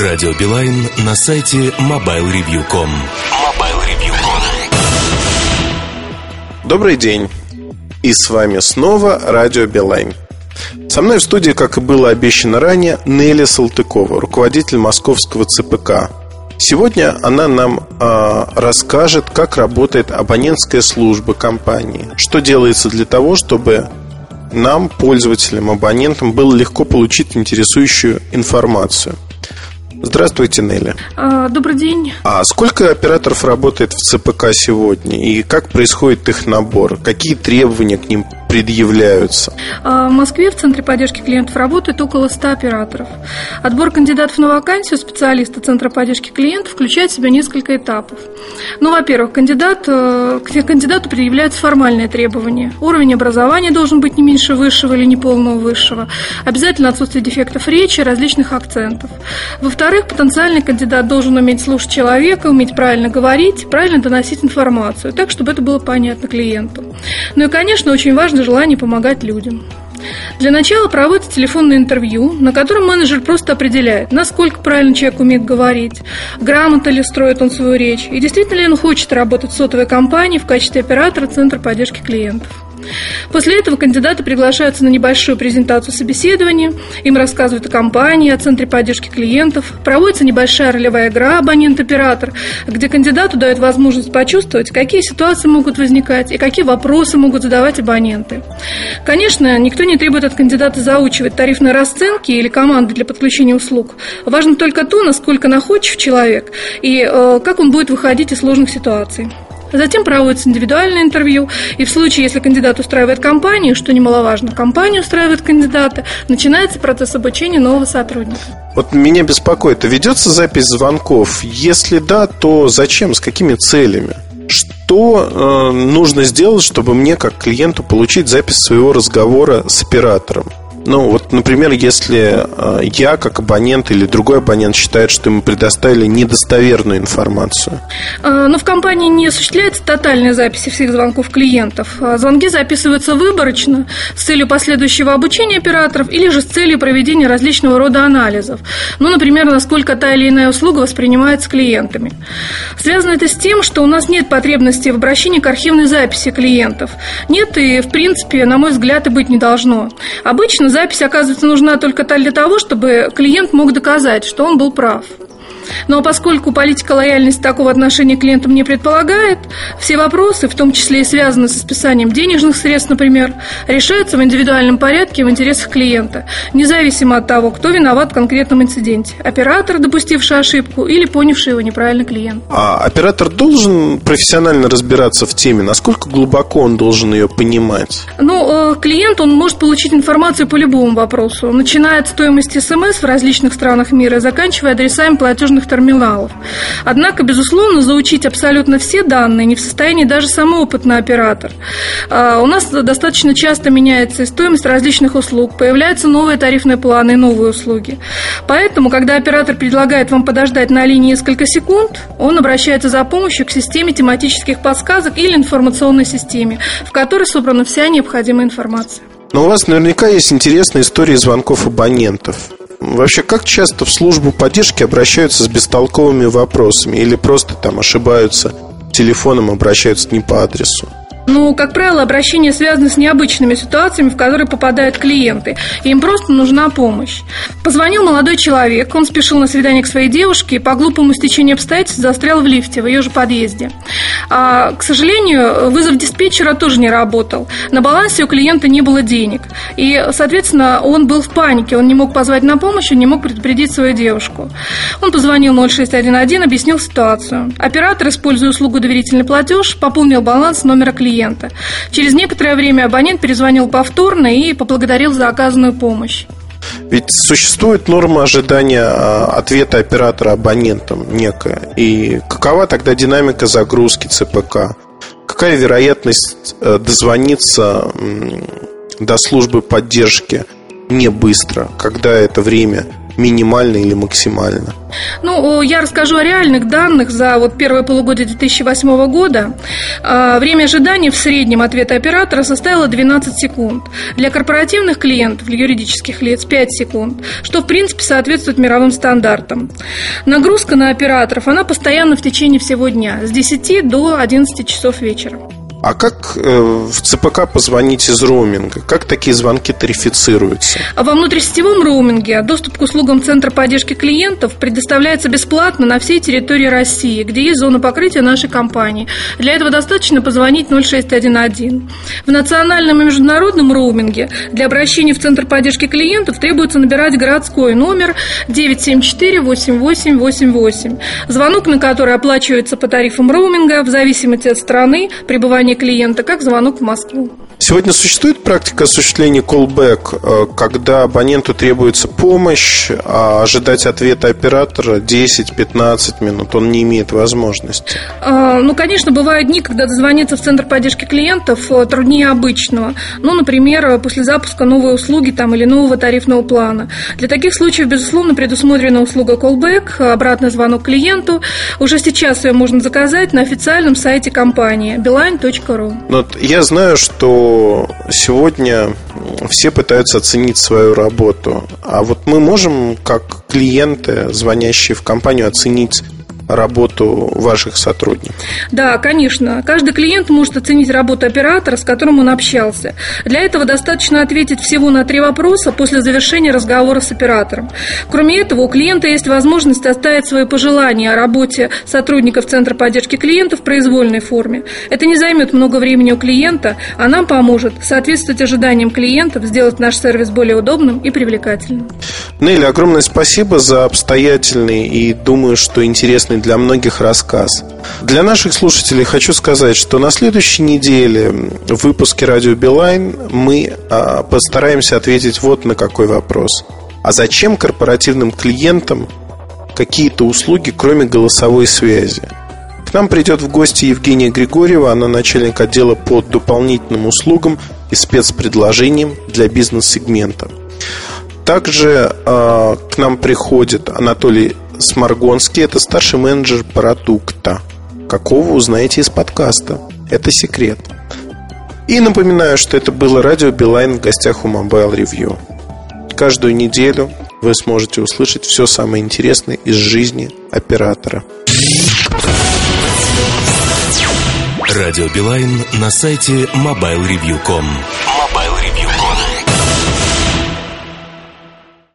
Радио Билайн на сайте mobilereview.com MobileReview.com Добрый день. И с вами снова Радио Билайн. Со мной в студии, как и было обещано ранее, Нелли Салтыкова, руководитель московского ЦПК. Сегодня она нам э, расскажет, как работает абонентская служба компании, что делается для того, чтобы нам, пользователям, абонентам, было легко получить интересующую информацию. Здравствуйте, Нелли. А, добрый день. А сколько операторов работает в ЦПК сегодня? И как происходит их набор? Какие требования к ним предъявляются? А, в Москве в Центре поддержки клиентов работает около 100 операторов. Отбор кандидатов на вакансию специалиста Центра поддержки клиентов включает в себя несколько этапов. Ну, во-первых, кандидат, э, к кандидату предъявляются формальные требования. Уровень образования должен быть не меньше высшего или неполного высшего. Обязательно отсутствие дефектов речи, различных акцентов. Во-вторых, потенциальный кандидат должен уметь слушать человека, уметь правильно говорить, правильно доносить информацию, так, чтобы это было понятно клиенту. Ну и, конечно, очень важно желание помогать людям. Для начала проводится телефонное интервью, на котором менеджер просто определяет, насколько правильно человек умеет говорить, грамотно ли строит он свою речь, и действительно ли он хочет работать в сотовой компании в качестве оператора Центра поддержки клиентов. После этого кандидаты приглашаются на небольшую презентацию собеседования, им рассказывают о компании, о центре поддержки клиентов, проводится небольшая ролевая игра «Абонент-оператор», где кандидату дают возможность почувствовать, какие ситуации могут возникать и какие вопросы могут задавать абоненты. Конечно, никто не требует от кандидата заучивать тарифные расценки или команды для подключения услуг. Важно только то, насколько находчив человек и э, как он будет выходить из сложных ситуаций. Затем проводится индивидуальное интервью, и в случае, если кандидат устраивает компанию, что немаловажно, компания устраивает кандидата, начинается процесс обучения нового сотрудника. Вот меня беспокоит, а ведется запись звонков? Если да, то зачем, с какими целями? Что э, нужно сделать, чтобы мне, как клиенту, получить запись своего разговора с оператором? Ну, вот, например, если э, я, как абонент или другой абонент считает, что ему предоставили недостоверную информацию. Э, но в компании не осуществляется тотальная запись всех звонков клиентов. А звонки записываются выборочно с целью последующего обучения операторов или же с целью проведения различного рода анализов. Ну, например, насколько та или иная услуга воспринимается клиентами. Связано это с тем, что у нас нет потребности в обращении к архивной записи клиентов. Нет и, в принципе, на мой взгляд, и быть не должно. Обычно запись, оказывается, нужна только для того, чтобы клиент мог доказать, что он был прав. Но поскольку политика лояльности такого отношения к клиентам не предполагает, все вопросы, в том числе и связанные со списанием денежных средств, например, решаются в индивидуальном порядке в интересах клиента, независимо от того, кто виноват в конкретном инциденте. Оператор, допустивший ошибку, или понявший его неправильно клиент. А оператор должен профессионально разбираться в теме? Насколько глубоко он должен ее понимать? Ну, э, клиент, он может получить информацию по любому вопросу, начиная от стоимости СМС в различных странах мира, заканчивая адресами платежных платежных терминалов. Однако, безусловно, заучить абсолютно все данные не в состоянии даже самый опытный оператор. А, у нас достаточно часто меняется и стоимость различных услуг, появляются новые тарифные планы и новые услуги. Поэтому, когда оператор предлагает вам подождать на линии несколько секунд, он обращается за помощью к системе тематических подсказок или информационной системе, в которой собрана вся необходимая информация. Но у вас наверняка есть интересные истории звонков абонентов. Вообще, как часто в службу поддержки обращаются с бестолковыми вопросами или просто там ошибаются телефоном, обращаются не по адресу? Ну, как правило, обращения связаны с необычными ситуациями, в которые попадают клиенты. И им просто нужна помощь. Позвонил молодой человек, он спешил на свидание к своей девушке и по глупому стечению обстоятельств застрял в лифте в ее же подъезде. А, к сожалению, вызов диспетчера тоже не работал. На балансе у клиента не было денег. И, соответственно, он был в панике. Он не мог позвать на помощь, он не мог предупредить свою девушку. Он позвонил 0611, объяснил ситуацию. Оператор, используя услугу доверительный платеж, пополнил баланс номера клиента клиента. Через некоторое время абонент перезвонил повторно и поблагодарил за оказанную помощь. Ведь существует норма ожидания а, ответа оператора абонентам некая. И какова тогда динамика загрузки ЦПК? Какая вероятность э, дозвониться до службы поддержки не быстро, когда это время минимально или максимально? Ну, я расскажу о реальных данных за вот первое полугодие 2008 года. А, время ожидания в среднем ответа оператора составило 12 секунд. Для корпоративных клиентов, для юридических лиц 5 секунд, что в принципе соответствует мировым стандартам. Нагрузка на операторов, она постоянно в течение всего дня, с 10 до 11 часов вечера. А как э, в ЦПК позвонить из роуминга? Как такие звонки тарифицируются? Во внутрисетевом роуминге доступ к услугам Центра поддержки клиентов предоставляется бесплатно на всей территории России, где есть зона покрытия нашей компании. Для этого достаточно позвонить 0611. В национальном и международном роуминге для обращения в Центр поддержки клиентов требуется набирать городской номер 974-8888, звонок на который оплачивается по тарифам роуминга в зависимости от страны пребывания клиента, как звонок в Москву. Сегодня существует практика осуществления callback, э, когда абоненту требуется помощь, а ожидать ответа оператора 10-15 минут он не имеет возможности? А, ну, конечно, бывают дни, когда дозвониться в Центр поддержки клиентов э, труднее обычного. Ну, например, после запуска новой услуги там, или нового тарифного плана. Для таких случаев, безусловно, предусмотрена услуга callback, обратный звонок клиенту. Уже сейчас ее можно заказать на официальном сайте компании beeline.com ру. Вот я знаю, что сегодня все пытаются оценить свою работу. А вот мы можем, как клиенты, звонящие в компанию, оценить работу ваших сотрудников? Да, конечно. Каждый клиент может оценить работу оператора, с которым он общался. Для этого достаточно ответить всего на три вопроса после завершения разговора с оператором. Кроме этого, у клиента есть возможность оставить свои пожелания о работе сотрудников Центра поддержки клиентов в произвольной форме. Это не займет много времени у клиента, а нам поможет соответствовать ожиданиям клиентов, сделать наш сервис более удобным и привлекательным. Нелли, огромное спасибо за обстоятельный и, думаю, что интересный интересный для многих рассказ. Для наших слушателей хочу сказать, что на следующей неделе в выпуске «Радио Билайн» мы а, постараемся ответить вот на какой вопрос. А зачем корпоративным клиентам какие-то услуги, кроме голосовой связи? К нам придет в гости Евгения Григорьева, она начальник отдела по дополнительным услугам и спецпредложениям для бизнес-сегмента. Также э, к нам приходит Анатолий Сморгонский – это старший менеджер продукта. Какого узнаете из подкаста. Это секрет. И напоминаю, что это было радио Билайн в гостях у Mobile Review. Каждую неделю вы сможете услышать все самое интересное из жизни оператора. Радио Билайн на сайте mobilereview.com